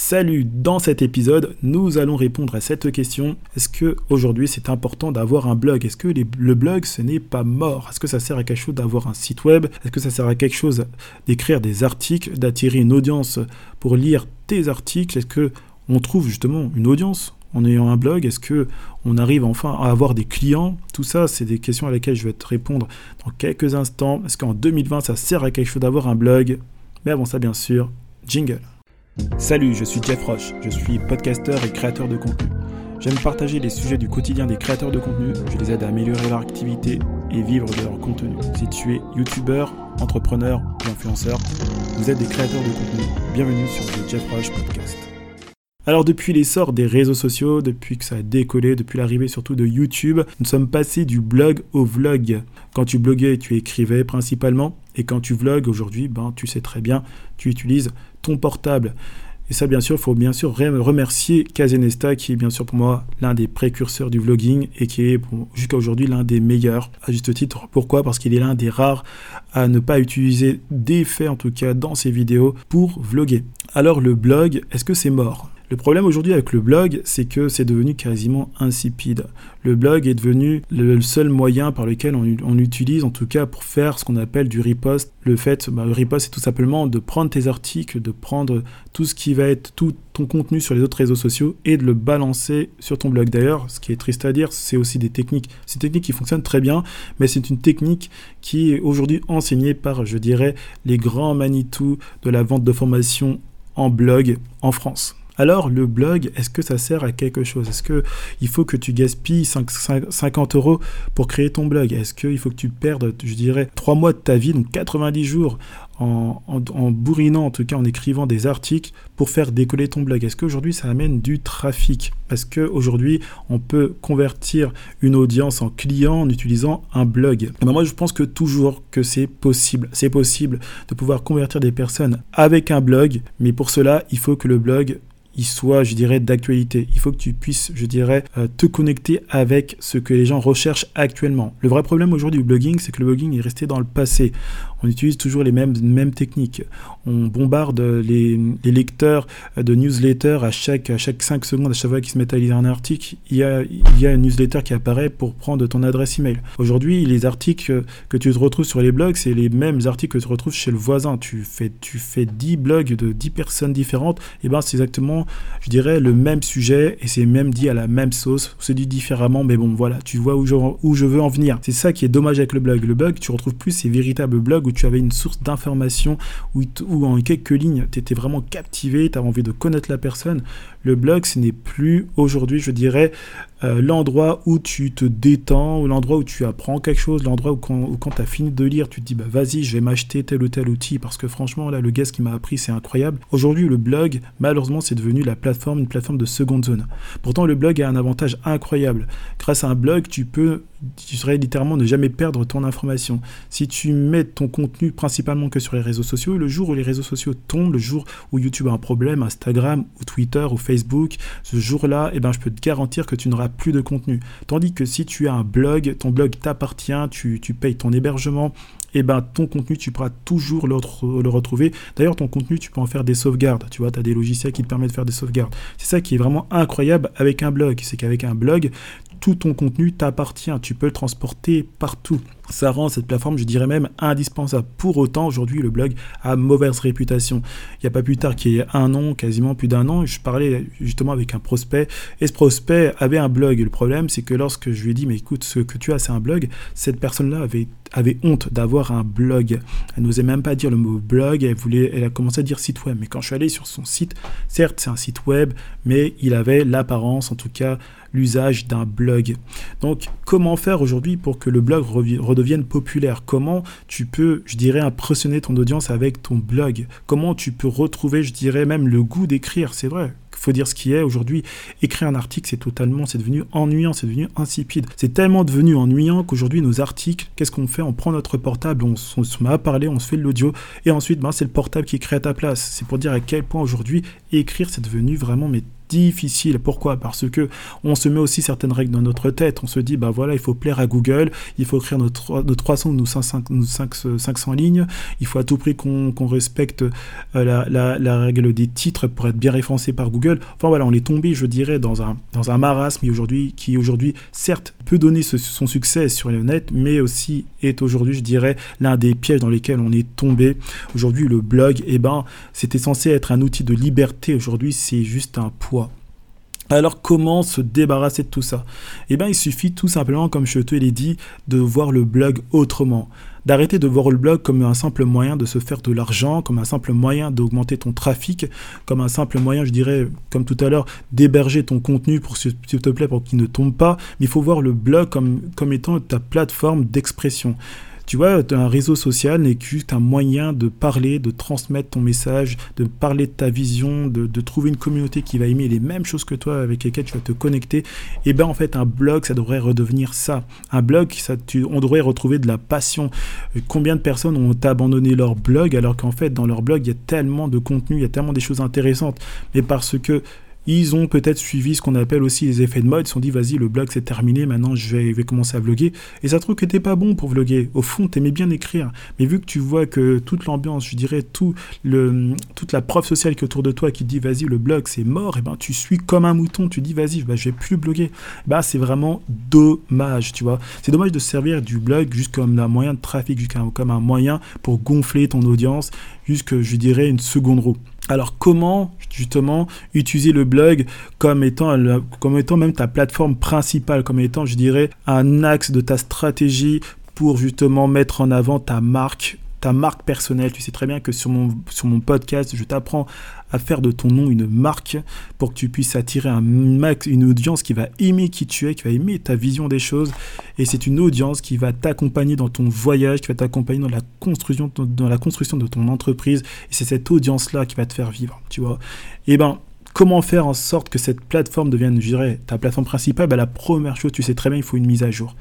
Salut, dans cet épisode, nous allons répondre à cette question. Est-ce que aujourd'hui c'est important d'avoir un blog? Est-ce que le blog ce n'est pas mort? Est-ce que ça sert à quelque chose d'avoir un site web? Est-ce que ça sert à quelque chose d'écrire des articles, d'attirer une audience pour lire tes articles? Est-ce que on trouve justement une audience en ayant un blog? Est-ce que on arrive enfin à avoir des clients? Tout ça, c'est des questions à lesquelles je vais te répondre dans quelques instants. Est-ce qu'en 2020 ça sert à quelque chose d'avoir un blog? Mais avant ça, bien sûr, jingle. Salut, je suis Jeff Roche, je suis podcasteur et créateur de contenu. J'aime partager les sujets du quotidien des créateurs de contenu, je les aide à améliorer leur activité et vivre de leur contenu. Si tu es youtubeur, entrepreneur ou influenceur, vous êtes des créateurs de contenu. Bienvenue sur le Jeff Roche Podcast. Alors depuis l'essor des réseaux sociaux, depuis que ça a décollé, depuis l'arrivée surtout de YouTube, nous sommes passés du blog au vlog. Quand tu bloguais, tu écrivais principalement, et quand tu vlogs aujourd'hui, ben, tu sais très bien, tu utilises ton portable. Et ça, bien sûr, il faut bien sûr remercier Kazenesta, qui est bien sûr pour moi l'un des précurseurs du vlogging et qui est jusqu'à aujourd'hui l'un des meilleurs, à juste titre. Pourquoi? Parce qu'il est l'un des rares à ne pas utiliser d'effets, en tout cas dans ses vidéos, pour vlogger. Alors le blog, est-ce que c'est mort? Le problème aujourd'hui avec le blog, c'est que c'est devenu quasiment insipide. Le blog est devenu le seul moyen par lequel on, utilise, en tout cas pour faire ce qu'on appelle du repost. Le fait, bah, le repost, c'est tout simplement de prendre tes articles, de prendre tout ce qui va être tout ton contenu sur les autres réseaux sociaux et de le balancer sur ton blog. D'ailleurs, ce qui est triste à dire, c'est aussi des techniques. Ces techniques qui fonctionnent très bien, mais c'est une technique qui est aujourd'hui enseignée par, je dirais, les grands Manitou de la vente de formation en blog en France. Alors le blog, est-ce que ça sert à quelque chose? Est-ce qu'il faut que tu gaspilles 50 euros pour créer ton blog? Est-ce qu'il faut que tu perdes, je dirais, 3 mois de ta vie, donc 90 jours, en, bourrinant, en tout cas en écrivant des articles pour faire décoller ton blog? Est-ce qu'aujourd'hui ça amène du trafic? Est-ce qu'aujourd'hui on peut convertir une audience en client en utilisant un blog. Eh ben, Moi je pense que toujours que c'est possible. C'est possible de pouvoir convertir des personnes avec un blog, mais pour cela il faut que le blog il soit, je dirais, d'actualité. Il faut que tu puisses, je dirais, euh, te connecter avec ce que les gens recherchent actuellement. Le vrai problème aujourd'hui du blogging, c'est que le blogging est resté dans le passé. On utilise toujours les mêmes, mêmes techniques. On bombarde les, lecteurs de newsletters à chaque, à chaque 5 secondes, à chaque fois qu'ils se mettent à lire un article, il y, a, il y a une newsletter qui apparaît pour prendre ton adresse email. Aujourd'hui, les articles que tu te retrouves sur les blogs, c'est les mêmes articles que tu retrouves chez le voisin. Tu fais, tu fais 10 blogs de 10 personnes différentes, et ben c'est exactement je dirais, le même sujet et c'est même dit à la même sauce. C'est dit différemment, mais bon, voilà, tu vois où je, où je veux en venir. C'est ça qui est dommage avec le blog. Le blog, tu retrouves plus ces véritables blogs où tu avais une source d'information, où, en quelques lignes, tu étais vraiment captivé, tu envie de connaître la personne. Le blog, ce n'est plus aujourd'hui, je dirais, euh, l'endroit où tu te détends, l'endroit où tu apprends quelque chose, l'endroit où quand, tu as fini de lire, tu te dis bah vas-y, je vais m'acheter tel ou tel outil parce que franchement là le gars qui m'a appris c'est incroyable. Aujourd'hui le blog malheureusement c'est devenu la plateforme, une plateforme de seconde zone. Pourtant le blog a un avantage incroyable. Grâce à un blog tu peux tu serais littéralement ne jamais perdre ton information. Si tu mets ton contenu principalement que sur les réseaux sociaux, le jour où les réseaux sociaux tombent, le jour où YouTube a un problème, Instagram ou Twitter ou Facebook, ce jour-là, eh ben, je peux te garantir que tu n'auras plus de contenu. Tandis que si tu as un blog, ton blog t'appartient, tu, payes ton hébergement, eh ben ton contenu, tu pourras toujours le, le retrouver. D'ailleurs, ton contenu, tu peux en faire des sauvegardes. Tu vois, tu as des logiciels qui te permettent de faire des sauvegardes. C'est ça qui est vraiment incroyable avec un blog. C'est qu'avec un blog, tout ton contenu t'appartient. Tu peux le transporter partout. Ça rend cette plateforme, je dirais même, indispensable. Pour autant, aujourd'hui, le blog a mauvaise réputation. Il n'y a pas plus tard qu'il y a un an, quasiment plus d'un an, je parlais justement avec un prospect, et ce prospect avait un blog. Le problème, c'est que lorsque je lui ai dit, mais écoute, ce que tu as, c'est un blog, cette personne-là avait, avait honte d'avoir un blog. Elle n'osait même pas dire le mot blog, elle, voulait, elle a commencé à dire site web. Mais quand je suis allé sur son site, certes, c'est un site web, mais il avait l'apparence, en tout cas, l'usage d'un blog. Donc, comment faire aujourd'hui pour que le blog deviennent populaires Comment tu peux, je dirais, impressionner ton audience avec ton blog? Comment tu peux retrouver, je dirais, même le goût d'écrire? C'est vrai, faut dire ce qui est. Aujourd'hui, écrire un article, c'est totalement, c'est devenu ennuyant, c'est devenu insipide. C'est tellement devenu ennuyant qu'aujourd'hui, nos articles, qu'est-ce qu'on fait? On prend notre portable, on, se met à parler, on se fait de l'audio, et ensuite, ben, c'est le portable qui crée à ta place. C'est pour dire à quel point aujourd'hui, écrire, c'est devenu vraiment mais difficile. Pourquoi? Parce que on se met aussi certaines règles dans notre tête. On se dit, bah voilà, il faut plaire à Google, il faut écrire nos, 300 ou 500, lignes, il faut à tout prix qu'on respecte euh, la, règle des titres pour être bien référencé par Google. Enfin voilà, on est tombé, je dirais, dans un, dans un marasme aujourd'hui, qui aujourd'hui, certes, peut donner son succès sur le net, mais aussi est aujourd'hui, je dirais, l'un des pièges dans lesquels on est tombé. Aujourd'hui, le blog, eh ben, c'était censé être un outil de liberté. Aujourd'hui, c'est juste un poids. Alors comment se débarrasser de tout ça? Eh bien il suffit tout simplement, comme je te l'ai dit, de voir le blog autrement. D'arrêter de voir le blog comme un simple moyen de se faire de l'argent, comme un simple moyen d'augmenter ton trafic, comme un simple moyen, je dirais, comme tout à l'heure, d'héberger ton contenu pour s'il te plaît pour qu'il ne tombe pas. Mais il faut voir le blog comme, comme étant ta plateforme d'expression. Tu vois, un réseau social n'est juste un moyen de parler, de transmettre ton message, de parler de ta vision, de, trouver une communauté qui va aimer les mêmes choses que toi, avec lesquelles tu vas te connecter. Et bien en fait, un blog, ça devrait redevenir ça. Un blog, ça, on devrait retrouver de la passion. Euh, combien de personnes ont abandonné leur blog alors qu'en fait, dans leur blog, il y a tellement de contenu, il y a tellement des choses intéressantes? Mais parce que ils ont peut-être suivi ce qu'on appelle aussi les effets de mode. Ils se sont dit, vas-y, le blog c'est terminé, maintenant je vais, commencer à vlogger. Et ça trouve que t'es pas bon pour vlogger. Au fond, t'aimais bien écrire. Mais vu que tu vois que toute l'ambiance, je dirais, tout le, toute la preuve sociale qui est autour de toi qui dit, vas-y, le blog c'est mort, et ben tu suis comme un mouton. Tu dis, vas-y, bah, je vais plus bloguer. Bah, c'est vraiment dommage, tu vois. C'est dommage de servir du blog juste comme un moyen de trafic, juste comme un moyen pour gonfler ton audience, juste je dirais, une seconde roue. Alors comment justement utiliser le blog comme étant, comme étant même ta plateforme principale, comme étant je dirais un axe de ta stratégie pour justement mettre en avant ta marque ta marque personnelle. Tu sais très bien que sur mon, sur mon podcast, je t'apprends à faire de ton nom une marque pour que tu puisses attirer un max, une audience qui va aimer qui tu es, qui va aimer ta vision des choses. Et c'est une audience qui va t'accompagner dans ton voyage, qui va t'accompagner dans la construction, dans la construction de ton entreprise. Et c'est cette audience-là qui va te faire vivre, tu vois. Et eh ben, comment faire en sorte que cette plateforme devienne, je ta plateforme principale? Ben, La première chose, tu sais très bien, il faut une mise à jour.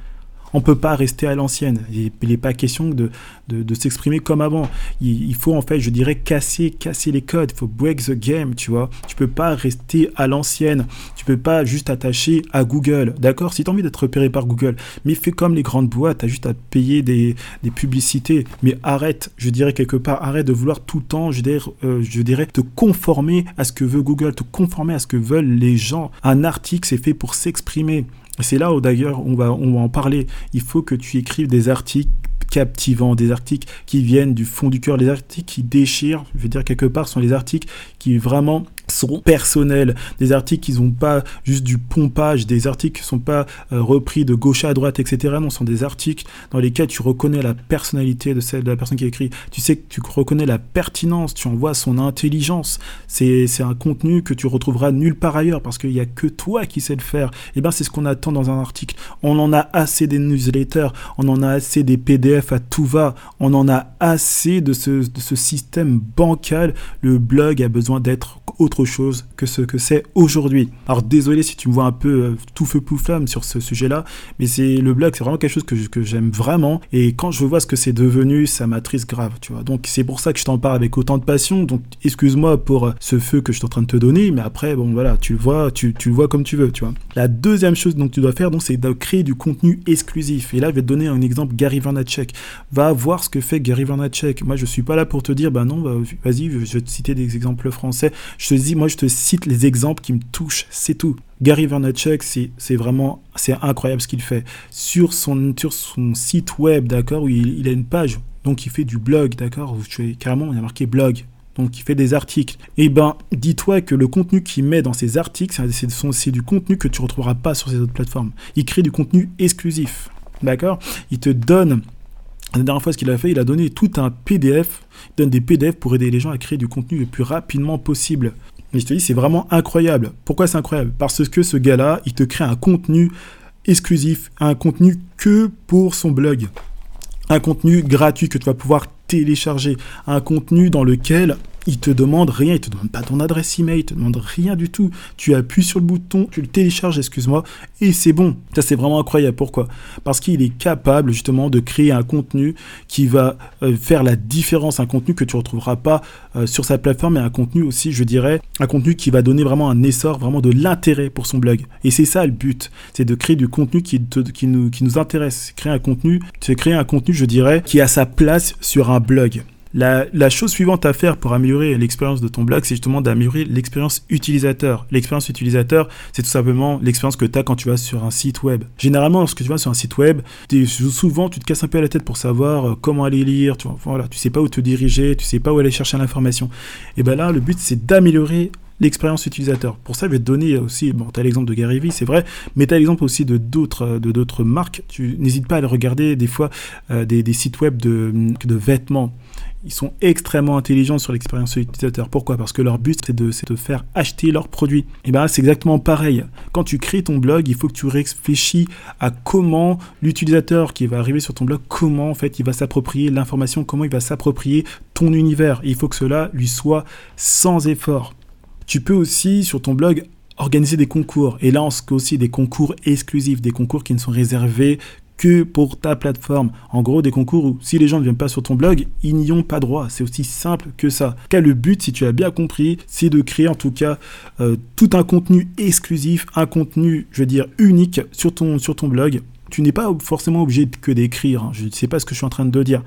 On ne peut pas rester à l'ancienne. Il n'est pas question de, de, s'exprimer comme avant. Il, faut en fait, je dirais, casser, casser les codes. Il faut break the game, tu vois. Tu peux pas rester à l'ancienne. Tu peux pas juste attacher à Google. D'accord Si tu as envie d'être repéré par Google, mais fais comme les grandes boîtes. Tu as juste à payer des, des, publicités. Mais arrête, je dirais quelque part, arrête de vouloir tout le temps, je dirais, euh, je dirais, te conformer à ce que veut Google, te conformer à ce que veulent les gens. Un article, c'est fait pour s'exprimer. C'est là où d'ailleurs on va, on va en parler. Il faut que tu écrives des articles captivants, des articles qui viennent du fond du cœur, des articles qui déchirent, je veux dire quelque part, sont les articles qui vraiment sont personnels, des articles qui n'ont pas juste du pompage, des articles qui ne sont pas euh, repris de gauche à droite, etc. Non, ce sont des articles dans lesquels tu reconnais la personnalité de celle de la personne qui écrit. Tu sais que tu reconnais la pertinence, tu en vois son intelligence. C'est un contenu que tu retrouveras nulle part ailleurs parce qu'il n'y a que toi qui sais le faire. Et eh bien, c'est ce qu'on attend dans un article. On en a assez des newsletters, on en a assez des PDF à tout va, on en a assez de ce, de ce système bancal. Le blog a besoin d'être autre chose que ce que c'est aujourd'hui. Alors désolé si tu me vois un peu euh, tout feu pouflamme sur ce sujet-là, mais c'est le blog, c'est vraiment quelque chose que, que j'aime vraiment. Et quand je vois ce que c'est devenu, ça m'attriste grave, tu vois. Donc c'est pour ça que je t'en parle avec autant de passion. Donc excuse-moi pour euh, ce feu que je suis en train de te donner, mais après, bon voilà, tu le vois, tu, le vois comme tu veux, tu vois. La deuxième chose donc tu dois faire, donc, c'est de créer du contenu exclusif. Et là, je vais te donner un exemple, Gary Vaynerchuk. Va voir ce que fait Gary Vaynerchuk. Moi, je suis pas là pour te dire, bah non, bah, vas-y, je vais te citer des exemples français. Je te moi, je te cite les exemples qui me touchent, c'est tout. Gary Vaynerchuk, c'est vraiment, c'est incroyable ce qu'il fait. Sur son, sur son site web, d'accord, où il, a une page, donc il fait du blog, d'accord, où tu carrément, il a marqué blog. Donc il fait des articles. Eh ben, dis-toi que le contenu qu'il met dans ses articles, c'est du contenu que tu retrouveras pas sur ces autres plateformes. Il crée du contenu exclusif. D'accord? Il te donne la dernière fois, ce qu'il a fait, il a donné tout un PDF, il donne des PDF pour aider les gens à créer du contenu le plus rapidement possible. Mais je te dis, c'est vraiment incroyable. Pourquoi c'est incroyable? Parce que ce gars-là, il te crée un contenu exclusif, un contenu que pour son blog. Un contenu gratuit que tu vas pouvoir télécharger. Un contenu dans lequel Il te demande rien, il te demande pas ton adresse email, il te demande rien du tout. Tu appuies sur le bouton, tu le télécharges, excuse-moi, et c'est bon. Ça c'est vraiment incroyable. Pourquoi? Parce qu'il est capable justement de créer un contenu qui va euh, faire la différence, un contenu que tu retrouveras pas euh, sur sa plateforme, mais un contenu aussi, je dirais, un contenu qui va donner vraiment un essor, vraiment de l'intérêt pour son blog. Et c'est ça le but, c'est de créer du contenu qui, nous, intéresse. C'est créer un contenu, je dirais, qui a sa place sur un blog. La, chose suivante à faire pour améliorer l'expérience de ton blog, c'est justement d'améliorer l'expérience utilisateur. L'expérience utilisateur, c'est tout simplement l'expérience que tu as quand tu vas sur un site web. Généralement, lorsque tu vas sur un site web, souvent tu te casses un peu la tête pour savoir euh, comment aller lire, tu vois, voilà, tu sais pas où te diriger, tu sais pas où aller chercher l'information. Et ben là, le but c'est d'améliorer l'expérience utilisateur. Pour ça, je vais te donner aussi, bon, tu as l'exemple de Gary Vee, c'est vrai, mais tu as l'exemple aussi de d'autres, de d'autres marques. Tu n'hésites pas à aller regarder des fois euh, des, sites web de, de vêtements ils sont extrêmement intelligents sur l'expérience utilisateur. Pourquoi? Parce que leur but, c'est de, de, faire acheter leurs produits. Et bien c'est exactement pareil. Quand tu crées ton blog, il faut que tu réfléchis à comment l'utilisateur qui va arriver sur ton blog, comment en fait il va s'approprier l'information, comment il va s'approprier ton univers. il faut que cela lui soit sans effort. Tu peux aussi, sur ton blog, organiser des concours. Et là, on se aussi des concours exclusifs, des concours qui ne sont réservés que pour ta plateforme. En gros, des concours où si les gens ne viennent pas sur ton blog, ils n'y ont pas droit. C'est aussi simple que ça. Car le but, si tu as bien compris, c'est de créer en tout cas euh, tout un contenu exclusif, un contenu, je veux dire, unique sur ton, sur ton blog. Tu n'es pas forcément obligé que d'écrire. Hein. Je ne sais pas ce que je suis en train de dire.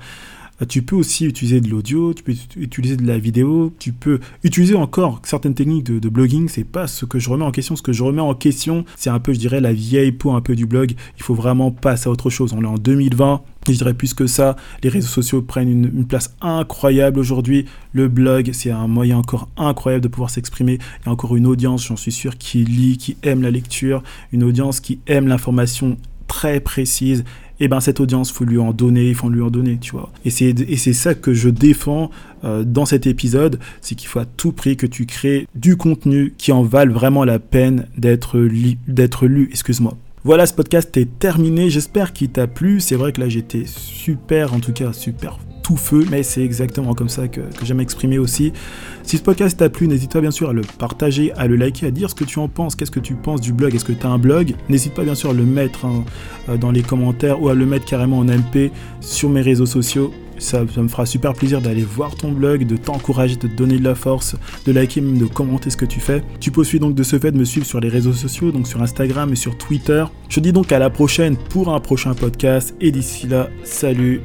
Euh, tu peux aussi utiliser de l'audio, tu peux utiliser de la vidéo, tu peux utiliser encore certaines techniques de, de blogging. C'est pas ce que je remets en question. Ce que je remets en question, c'est un peu, je dirais, la vieille peau un peu du blog. Il faut vraiment passer à autre chose. On est en 2020. Je dirais plus que ça, les réseaux sociaux prennent une, une place incroyable aujourd'hui. Le blog, c'est un moyen encore incroyable de pouvoir s'exprimer. Il y a encore une audience, j'en suis sûr, qui lit, qui aime la lecture, une audience qui aime l'information très précise et eh ben cette audience, faut lui en donner, il faut lui en donner, tu vois. Et c'est, ça que je défends euh, dans cet épisode, c'est qu'il faut à tout prix que tu crées du contenu qui en valent vraiment la peine d'être, d'être lu, excuse-moi. Voilà, ce podcast est terminé, j'espère qu'il t'a plu. C'est vrai que là j'étais super, en tout cas super tout feu, mais c'est exactement comme ça que, j'aime exprimer aussi. Si ce podcast t'a plu, n'hésite pas bien sûr à le partager, à le liker, à dire ce que tu en penses, qu'est-ce que tu penses du blog, est-ce que tu as un blog? N'hésite pas bien sûr à le mettre hein, euh, dans les commentaires ou à le mettre carrément en MP sur mes réseaux sociaux. Ça, me fera super plaisir d'aller voir ton blog, de t'encourager, de te donner de la force, de liker, même de commenter ce que tu fais. Tu aussi donc de ce fait de me suivre sur les réseaux sociaux, donc sur Instagram et sur Twitter. Je te dis donc à la prochaine pour un prochain podcast et d'ici là, salut